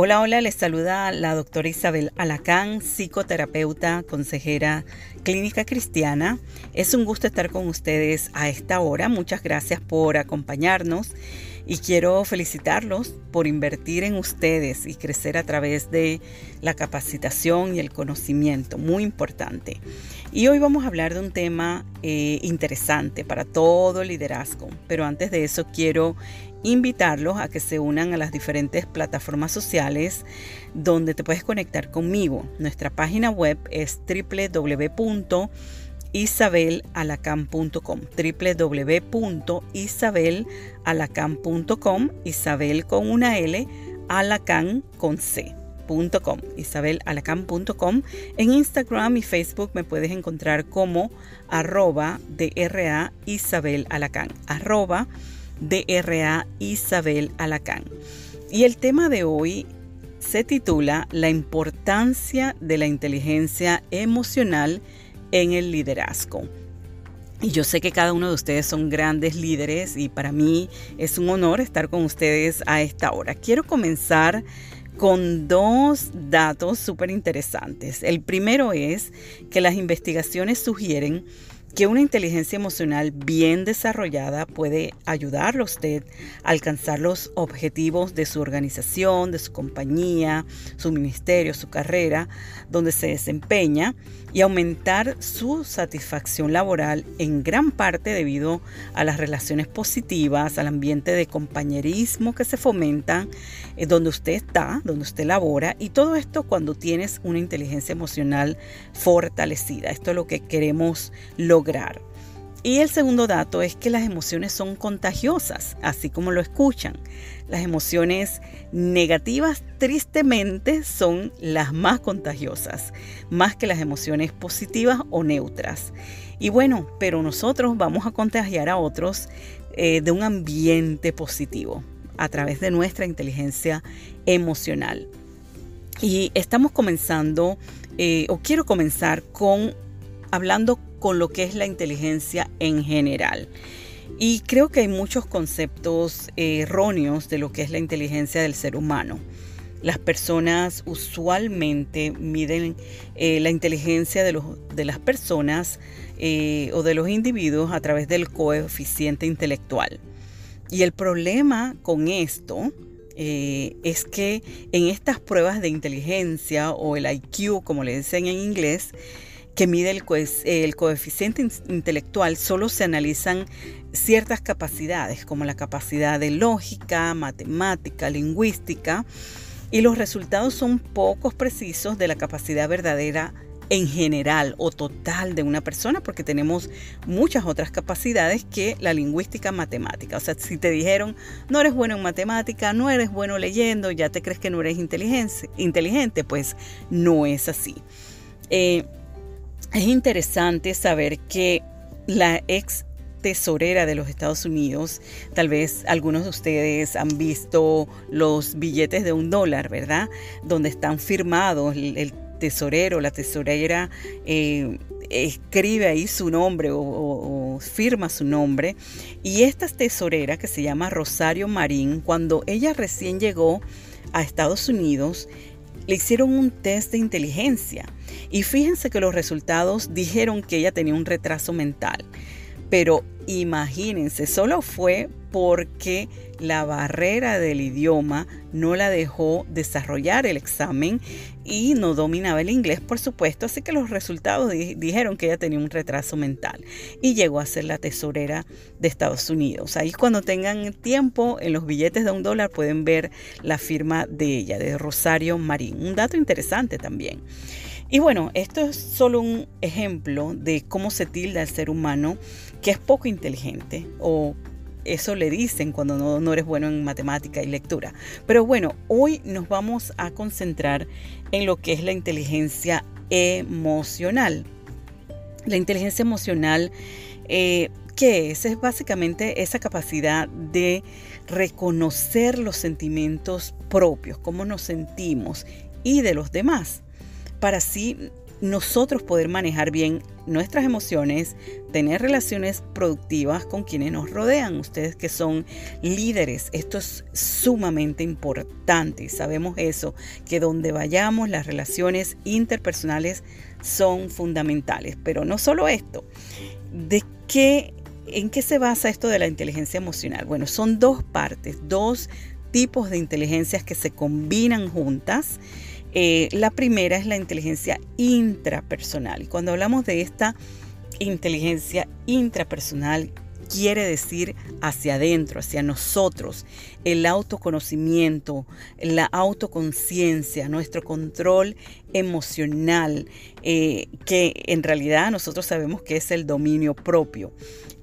Hola, hola, les saluda la doctora Isabel Alacán, psicoterapeuta, consejera clínica cristiana. Es un gusto estar con ustedes a esta hora. Muchas gracias por acompañarnos y quiero felicitarlos por invertir en ustedes y crecer a través de la capacitación y el conocimiento, muy importante. Y hoy vamos a hablar de un tema eh, interesante para todo liderazgo, pero antes de eso quiero invitarlos a que se unan a las diferentes plataformas sociales donde te puedes conectar conmigo. Nuestra página web es www.isabelalacan.com www.isabelalacan.com Isabel con una L, Alacan con C. isabelalacan.com En Instagram y Facebook me puedes encontrar como arroba DRA Isabel Alacan. Arroba DRA Isabel. Y el tema de hoy se titula La importancia de la inteligencia emocional en el liderazgo. Y yo sé que cada uno de ustedes son grandes líderes y para mí es un honor estar con ustedes a esta hora. Quiero comenzar con dos datos súper interesantes. El primero es que las investigaciones sugieren que una inteligencia emocional bien desarrollada puede ayudarlo a usted a alcanzar los objetivos de su organización, de su compañía, su ministerio, su carrera, donde se desempeña y aumentar su satisfacción laboral en gran parte debido a las relaciones positivas, al ambiente de compañerismo que se fomenta eh, donde usted está, donde usted labora y todo esto cuando tienes una inteligencia emocional fortalecida. Esto es lo que queremos lograr. Y el segundo dato es que las emociones son contagiosas, así como lo escuchan. Las emociones negativas tristemente son las más contagiosas, más que las emociones positivas o neutras. Y bueno, pero nosotros vamos a contagiar a otros eh, de un ambiente positivo a través de nuestra inteligencia emocional. Y estamos comenzando, eh, o quiero comenzar con hablando con lo que es la inteligencia en general. Y creo que hay muchos conceptos erróneos de lo que es la inteligencia del ser humano. Las personas usualmente miden eh, la inteligencia de, los, de las personas eh, o de los individuos a través del coeficiente intelectual. Y el problema con esto eh, es que en estas pruebas de inteligencia o el IQ, como le dicen en inglés, que mide el, coeficiente intelectual, solo se analizan ciertas capacidades, como la capacidad de lógica, matemática, lingüística, y los resultados son pocos precisos de la capacidad verdadera en general o total de una persona porque tenemos muchas otras capacidades que la lingüística matemática. O sea, si te dijeron no eres bueno en matemática, no eres bueno leyendo, ya te crees que no eres inteligente, inteligente pues no es así. Eh, es interesante saber que la ex tesorera de los Estados Unidos, tal vez algunos de ustedes han visto los billetes de un dólar, ¿verdad? Donde están firmados el, tesorero, la tesorera. Eh, escribe ahí su nombre o, o, firma su nombre. Y esta tesorera que se llama Rosario Marín, cuando ella recién llegó a Estados Unidos, le hicieron un test de inteligencia y fíjense que los resultados dijeron que ella tenía un retraso mental. Pero imagínense, solo fue porque la barrera del idioma no la dejó desarrollar el examen y no dominaba el inglés, por supuesto, así que los resultados dijeron que ella tenía un retraso mental y llegó a ser la tesorera de Estados Unidos. Ahí cuando tengan tiempo en los billetes de un dólar pueden ver la firma de ella, de Rosario Marín. Un dato interesante también. Y bueno, esto es solo un ejemplo de cómo se tilda el ser humano que es poco inteligente o eso le dicen cuando no, eres bueno en matemática y lectura. Pero bueno, hoy nos vamos a concentrar en lo que es la inteligencia emocional. La inteligencia emocional, eh, ¿qué es? Es básicamente esa capacidad de reconocer los sentimientos propios, cómo nos sentimos y de los demás, para así nosotros poder manejar bien nuestras emociones, tener relaciones productivas con quienes nos rodean, ustedes que son líderes. Esto es sumamente importante sabemos eso, que donde vayamos las relaciones interpersonales son fundamentales. Pero no solo esto, ¿de qué, en qué se basa esto de la inteligencia emocional? Bueno, son dos partes, dos tipos de inteligencias que se combinan juntas eh, la primera es la inteligencia intrapersonal. Y cuando hablamos de esta inteligencia intrapersonal, quiere decir hacia adentro, hacia nosotros, el autoconocimiento, la autoconciencia, nuestro control emocional, eh, que en realidad nosotros sabemos que es el dominio propio.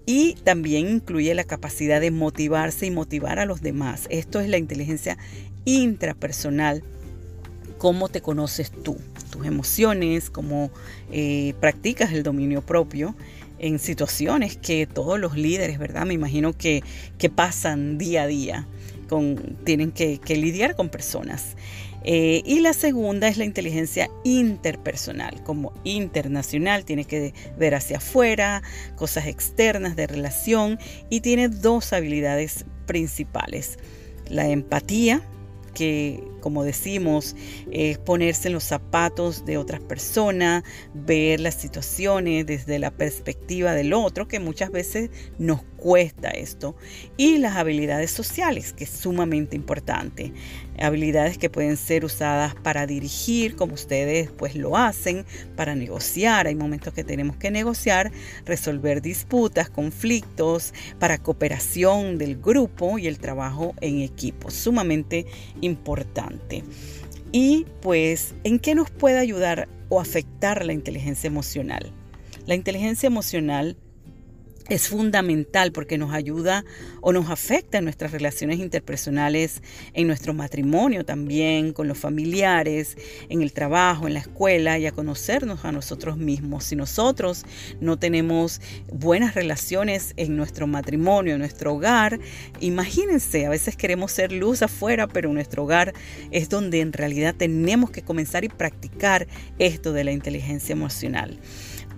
Y también incluye la capacidad de motivarse y motivar a los demás. Esto es la inteligencia intrapersonal cómo te conoces tú, tus emociones, cómo eh, practicas el dominio propio en situaciones que todos los líderes, ¿verdad? Me imagino que, pasan día a día, con, tienen que, lidiar con personas. Eh, y la segunda es la inteligencia interpersonal, como internacional, tiene que ver hacia afuera, cosas externas de relación y tiene dos habilidades principales. La empatía, que, como decimos, es ponerse en los zapatos de otras personas, ver las situaciones desde la perspectiva del otro, que muchas veces nos cuesta esto. Y las habilidades sociales, que es sumamente importante. Habilidades que pueden ser usadas para dirigir, como ustedes pues lo hacen, para negociar. Hay momentos que tenemos que negociar, resolver disputas, conflictos, para cooperación del grupo y el trabajo en equipo. Sumamente importante. Y pues, ¿en qué nos puede ayudar o afectar la inteligencia emocional? La inteligencia emocional es fundamental porque nos ayuda o nos afecta en nuestras relaciones interpersonales, en nuestro matrimonio también, con los familiares, en el trabajo, en la escuela y a conocernos a nosotros mismos. Si nosotros no tenemos buenas relaciones en nuestro matrimonio, en nuestro hogar, imagínense, a veces queremos ser luz afuera, pero nuestro hogar es donde en realidad tenemos que comenzar y practicar esto de la inteligencia emocional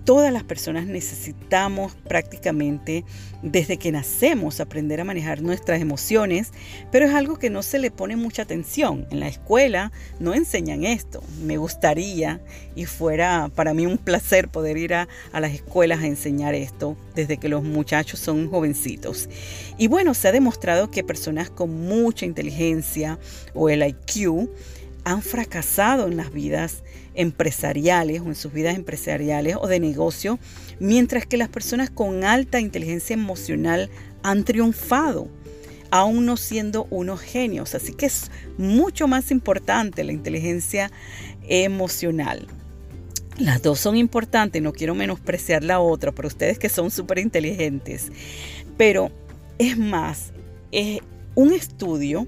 todas las personas necesitamos prácticamente desde que nacemos aprender a manejar nuestras emociones, pero es algo que no se le pone mucha atención. En la escuela no enseñan esto. Me gustaría y fuera para mí un placer poder ir a, las escuelas a enseñar esto desde que los muchachos son jovencitos. Y bueno, se ha demostrado que personas con mucha inteligencia o el IQ han fracasado en las vidas empresariales o en sus vidas empresariales o de negocio, mientras que las personas con alta inteligencia emocional han triunfado, aún no siendo unos genios. Así que es mucho más importante la inteligencia emocional. Las dos son importantes, no quiero menospreciar la otra, pero ustedes que son súper inteligentes. Pero es más, es un estudio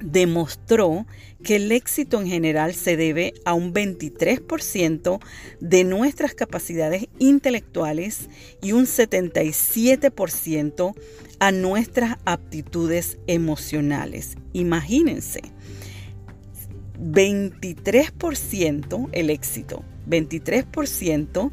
demostró que el éxito en general se debe a un 23% de nuestras capacidades intelectuales y un 77% a nuestras aptitudes emocionales. Imagínense, 23% el éxito, 23%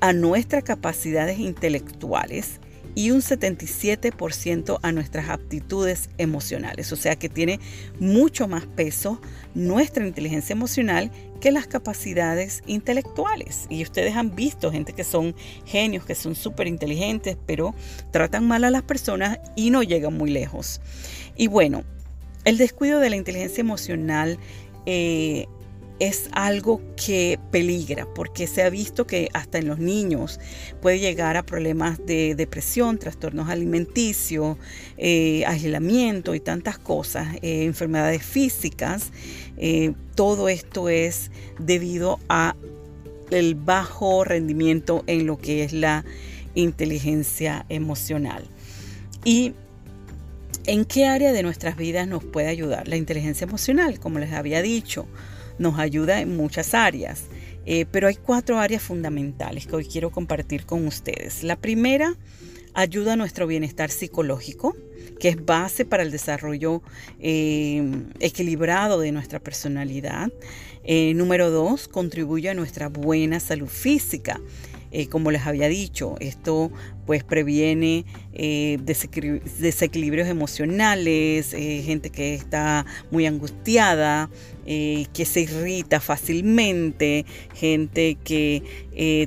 a nuestras capacidades intelectuales y un 77% a nuestras aptitudes emocionales. O sea que tiene mucho más peso nuestra inteligencia emocional que las capacidades intelectuales. Y ustedes han visto gente que son genios, que son súper inteligentes, pero tratan mal a las personas y no llegan muy lejos. Y bueno, el descuido de la inteligencia emocional eh, es algo que peligra porque se ha visto que hasta en los niños puede llegar a problemas de depresión, trastornos alimenticios, eh, aislamiento y tantas cosas, eh, enfermedades físicas. Eh, todo esto es debido a el bajo rendimiento en lo que es la inteligencia emocional. ¿Y en qué área de nuestras vidas nos puede ayudar la inteligencia emocional? Como les había dicho, nos ayuda en muchas áreas, eh, pero hay cuatro áreas fundamentales que hoy quiero compartir con ustedes. La primera, ayuda a nuestro bienestar psicológico, que es base para el desarrollo eh, equilibrado de nuestra personalidad. Eh, número dos, contribuye a nuestra buena salud física. Como les había dicho, esto pues previene eh, desequilibrios emocionales, eh, gente que está muy angustiada, eh, que se irrita fácilmente, gente que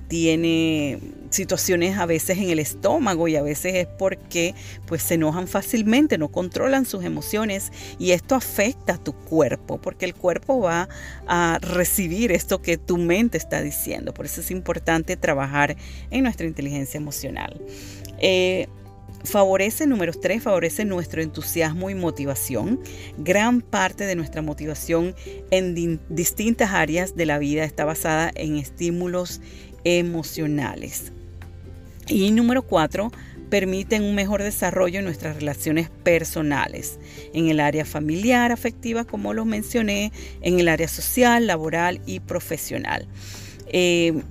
tiene situaciones a veces en el estómago y a veces es porque pues se enojan fácilmente, no controlan sus emociones y esto afecta a tu cuerpo porque el cuerpo va a recibir esto que tu mente está diciendo. Por eso es importante trabajar en nuestra inteligencia emocional. Eh, favorece, número tres, favorece nuestro entusiasmo y motivación. Gran parte de nuestra motivación en distintas áreas de la vida está basada en estímulos emocionales. Y número cuatro, permiten un mejor desarrollo en nuestras relaciones personales, en el área familiar, afectiva, como lo mencioné, en el área social, laboral y profesional. Eh,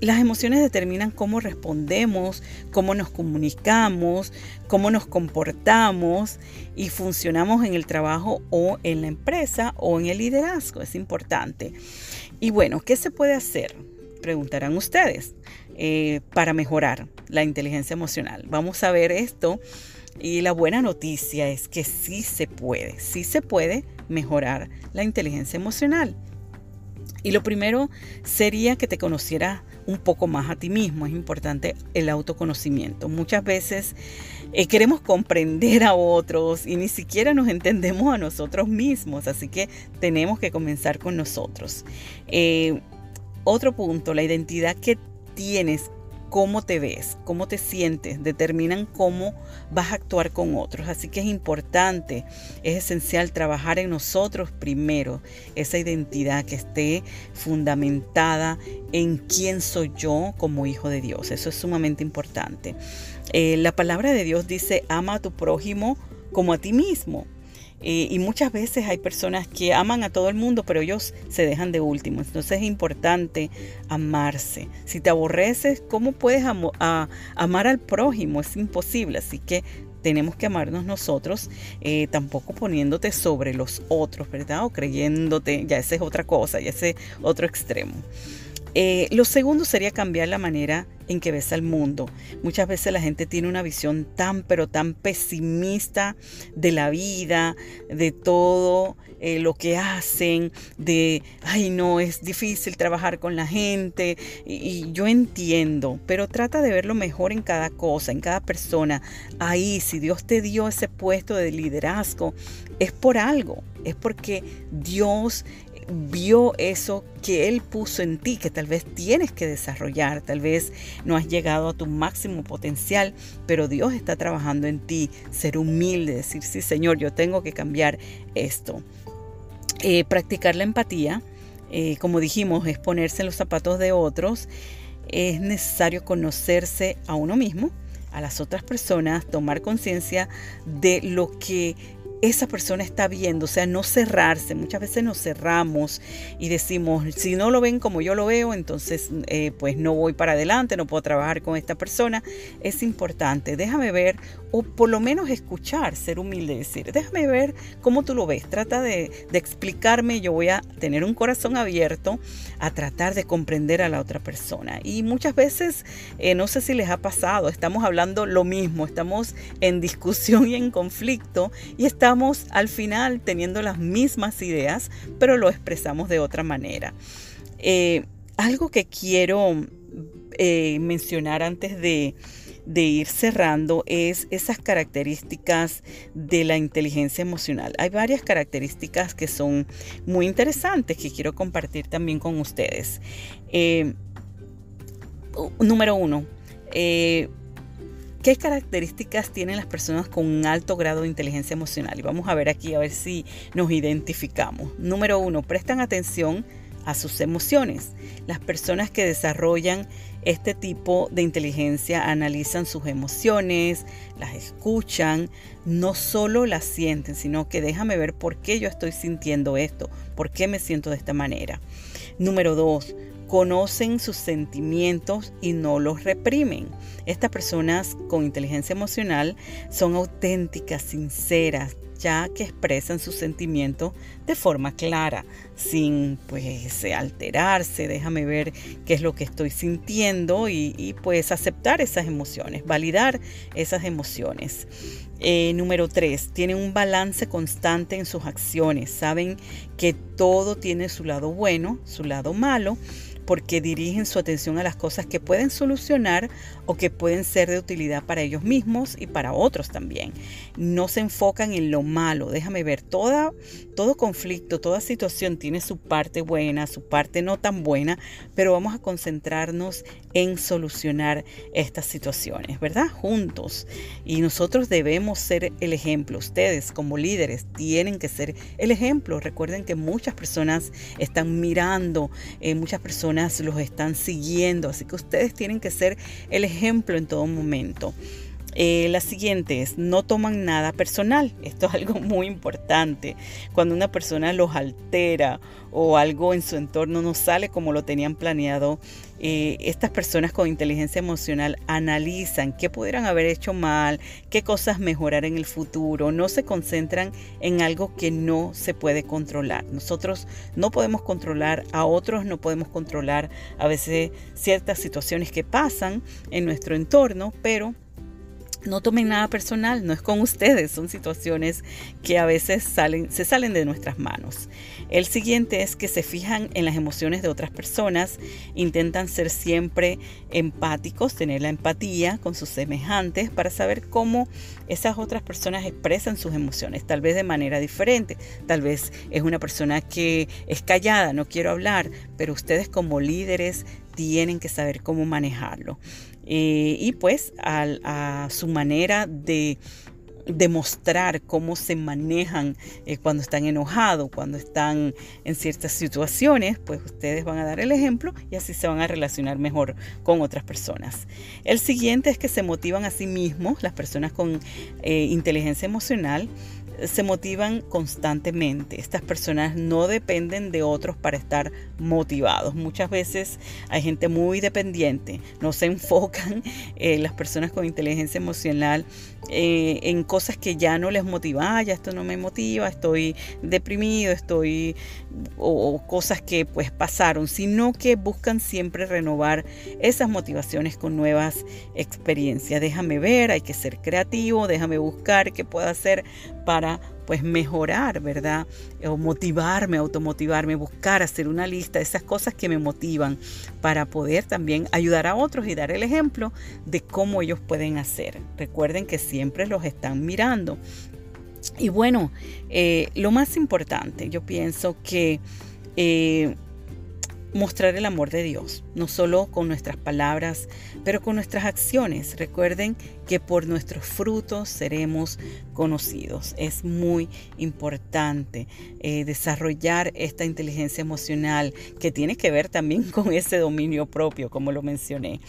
las emociones determinan cómo respondemos, cómo nos comunicamos, cómo nos comportamos y funcionamos en el trabajo o en la empresa o en el liderazgo. Es importante. Y bueno, ¿qué se puede hacer? Preguntarán ustedes eh, para mejorar la inteligencia emocional. Vamos a ver esto. Y la buena noticia es que sí se puede, sí se puede mejorar la inteligencia emocional. Y lo primero sería que te conocieras un poco más a ti mismo. Es importante el autoconocimiento. Muchas veces eh, queremos comprender a otros y ni siquiera nos entendemos a nosotros mismos. Así que tenemos que comenzar con nosotros. Eh, otro punto, la identidad que tienes cómo te ves, cómo te sientes, determinan cómo vas a actuar con otros. Así que es importante, es esencial trabajar en nosotros primero, esa identidad que esté fundamentada en quién soy yo como hijo de Dios. Eso es sumamente importante. Eh, la palabra de Dios dice, ama a tu prójimo como a ti mismo. Eh, y muchas veces hay personas que aman a todo el mundo, pero ellos se dejan de último. Entonces es importante amarse. Si te aborreces, ¿cómo puedes amar al prójimo? Es imposible. Así que tenemos que amarnos nosotros, eh, tampoco poniéndote sobre los otros, ¿verdad? O creyéndote, ya esa es otra cosa, ya ese otro extremo. Eh, lo segundo sería cambiar la manera en que ves al mundo. Muchas veces la gente tiene una visión tan, pero tan pesimista de la vida, de todo eh, lo que hacen, de, ay no, es difícil trabajar con la gente. y yo entiendo, pero trata de ver lo mejor en cada cosa, en cada persona. Ahí, si Dios te dio ese puesto de liderazgo, es por algo, es porque Dios vio eso que Él puso en ti, que tal vez tienes que desarrollar, tal vez no has llegado a tu máximo potencial, pero Dios está trabajando en ti, ser humilde, decir, sí Señor, yo tengo que cambiar esto. Eh, practicar la empatía, eh, como dijimos, es ponerse en los zapatos de otros, es necesario conocerse a uno mismo, a las otras personas, tomar conciencia de lo que esa persona está viendo, o sea, no cerrarse. Muchas veces nos cerramos y decimos, si no lo ven como yo lo veo, entonces eh, pues no voy para adelante, no puedo trabajar con esta persona. Es importante, déjame ver o por lo menos escuchar, ser humilde, decir, déjame ver cómo tú lo ves, trata de, explicarme, yo voy a tener un corazón abierto a tratar de comprender a la otra persona. Y muchas veces, eh, no sé si les ha pasado, estamos hablando lo mismo, estamos en discusión y en conflicto y estamos al final teniendo las mismas ideas, pero lo expresamos de otra manera. Eh, algo que quiero eh, mencionar antes de ir cerrando es esas características de la inteligencia emocional. Hay varias características que son muy interesantes que quiero compartir también con ustedes. Eh, número uno, ¿Qué características tienen las personas con un alto grado de inteligencia emocional? Y vamos a ver aquí a ver si nos identificamos. Número uno, prestan atención a sus emociones. Las personas que desarrollan este tipo de inteligencia analizan sus emociones, las escuchan, no solo las sienten, sino que déjame ver por qué yo estoy sintiendo esto, por qué me siento de esta manera. Número dos, conocen sus sentimientos y no los reprimen. Estas personas con inteligencia emocional son auténticas, sinceras, ya que expresan sus sentimientos de forma clara, sin pues alterarse, déjame ver qué es lo que estoy sintiendo y, pues aceptar esas emociones, validar esas emociones. Eh, número tres, tienen un balance constante en sus acciones, saben que todo tiene su lado bueno, su lado malo porque dirigen su atención a las cosas que pueden solucionar o que pueden ser de utilidad para ellos mismos y para otros también. No se enfocan en lo malo. Déjame ver, toda, todo conflicto, toda situación tiene su parte buena, su parte no tan buena, pero vamos a concentrarnos en solucionar estas situaciones, ¿verdad? Juntos. Y nosotros debemos ser el ejemplo. Ustedes como líderes tienen que ser el ejemplo. Recuerden que muchas personas están mirando, eh, muchas personas los están siguiendo, así que ustedes tienen que ser el ejemplo en todo momento. Eh, la siguiente es, no toman nada personal. Esto es algo muy importante. Cuando una persona los altera o algo en su entorno no sale como lo tenían planeado, eh, estas personas con inteligencia emocional analizan qué pudieran haber hecho mal, qué cosas mejorar en el futuro, no se concentran en algo que no se puede controlar. Nosotros no podemos controlar a otros, no podemos controlar a veces ciertas situaciones que pasan en nuestro entorno, pero no tomen nada personal, no es con ustedes, son situaciones que a veces salen, se salen de nuestras manos. El siguiente es que se fijan en las emociones de otras personas, intentan ser siempre empáticos, tener la empatía con sus semejantes para saber cómo esas otras personas expresan sus emociones, tal vez de manera diferente, tal vez es una persona que es callada, no quiero hablar, pero ustedes como líderes tienen que saber cómo manejarlo. Eh, y pues a, su manera de demostrar cómo se manejan eh, cuando están enojados, cuando están en ciertas situaciones, pues ustedes van a dar el ejemplo y así se van a relacionar mejor con otras personas. El siguiente es que se motivan a sí mismos, las personas con eh, inteligencia emocional, se motivan constantemente. Estas personas no dependen de otros para estar motivados. Muchas veces hay gente muy dependiente, no se enfocan las personas con inteligencia emocional eh, en cosas que ya no les motiva. Ah, ya esto no me motiva, estoy deprimido, estoy o, o cosas que pues pasaron, sino que buscan siempre renovar esas motivaciones con nuevas experiencias. Déjame ver, hay que ser creativo, déjame buscar qué puedo hacer para pues mejorar, ¿verdad? O motivarme, automotivarme, buscar, hacer una lista esas cosas que me motivan para poder también ayudar a otros y dar el ejemplo de cómo ellos pueden hacer. Recuerden que siempre los están mirando. Y bueno, eh, lo más importante, yo pienso que eh, mostrar el amor de Dios, no solo con nuestras palabras, pero con nuestras acciones. Recuerden que por nuestros frutos seremos conocidos. Es muy importante eh, desarrollar esta inteligencia emocional que tiene que ver también con ese dominio propio, como lo mencioné.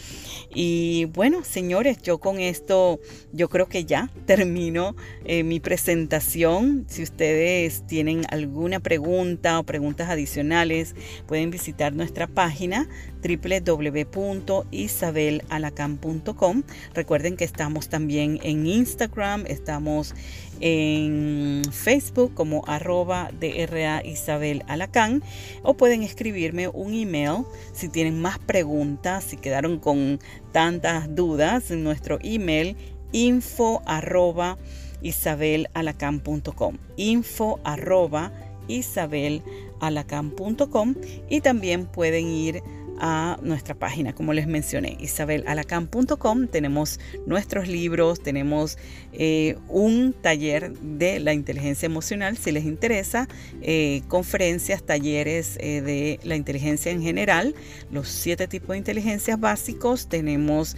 Y bueno, señores, yo con esto, yo creo que ya termino eh, mi presentación. Si ustedes tienen alguna pregunta o preguntas adicionales, pueden visitar nuestra página www.isabelalacan.com. Recuerden que estamos también en Instagram, estamos en Facebook como arroba DRA Isabel Alacán o pueden escribirme un email si tienen más preguntas, si quedaron con tantas dudas en nuestro email info arroba isabelalacan.com info arroba isabelalacan.com y también pueden ir a nuestra página, como les mencioné, isabelalacan.com. Tenemos nuestros libros, tenemos eh, un taller de la inteligencia emocional, si les interesa, eh, conferencias, talleres eh, de la inteligencia en general, los siete tipos de inteligencias básicos, tenemos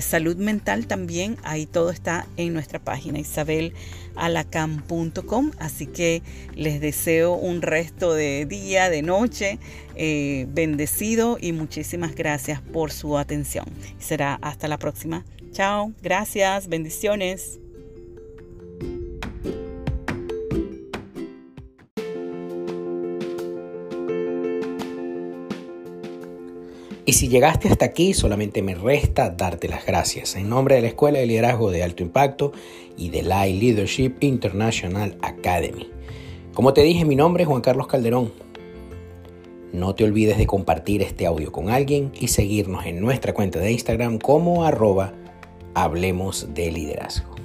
salud mental también, ahí todo está en nuestra página, isabelalacan.com. Así que les deseo un resto de día, de noche, bendecido y muchísimas gracias por su atención. Será hasta la próxima. Chao, gracias, bendiciones. Y si llegaste hasta aquí, solamente me resta darte las gracias en nombre de la Escuela de Liderazgo de Alto Impacto y de la Leadership International Academy. Como te dije, mi nombre es Juan Carlos Calderón no te olvides de compartir este audio con alguien y seguirnos en nuestra cuenta de Instagram como arroba Hablemos de Liderazgo.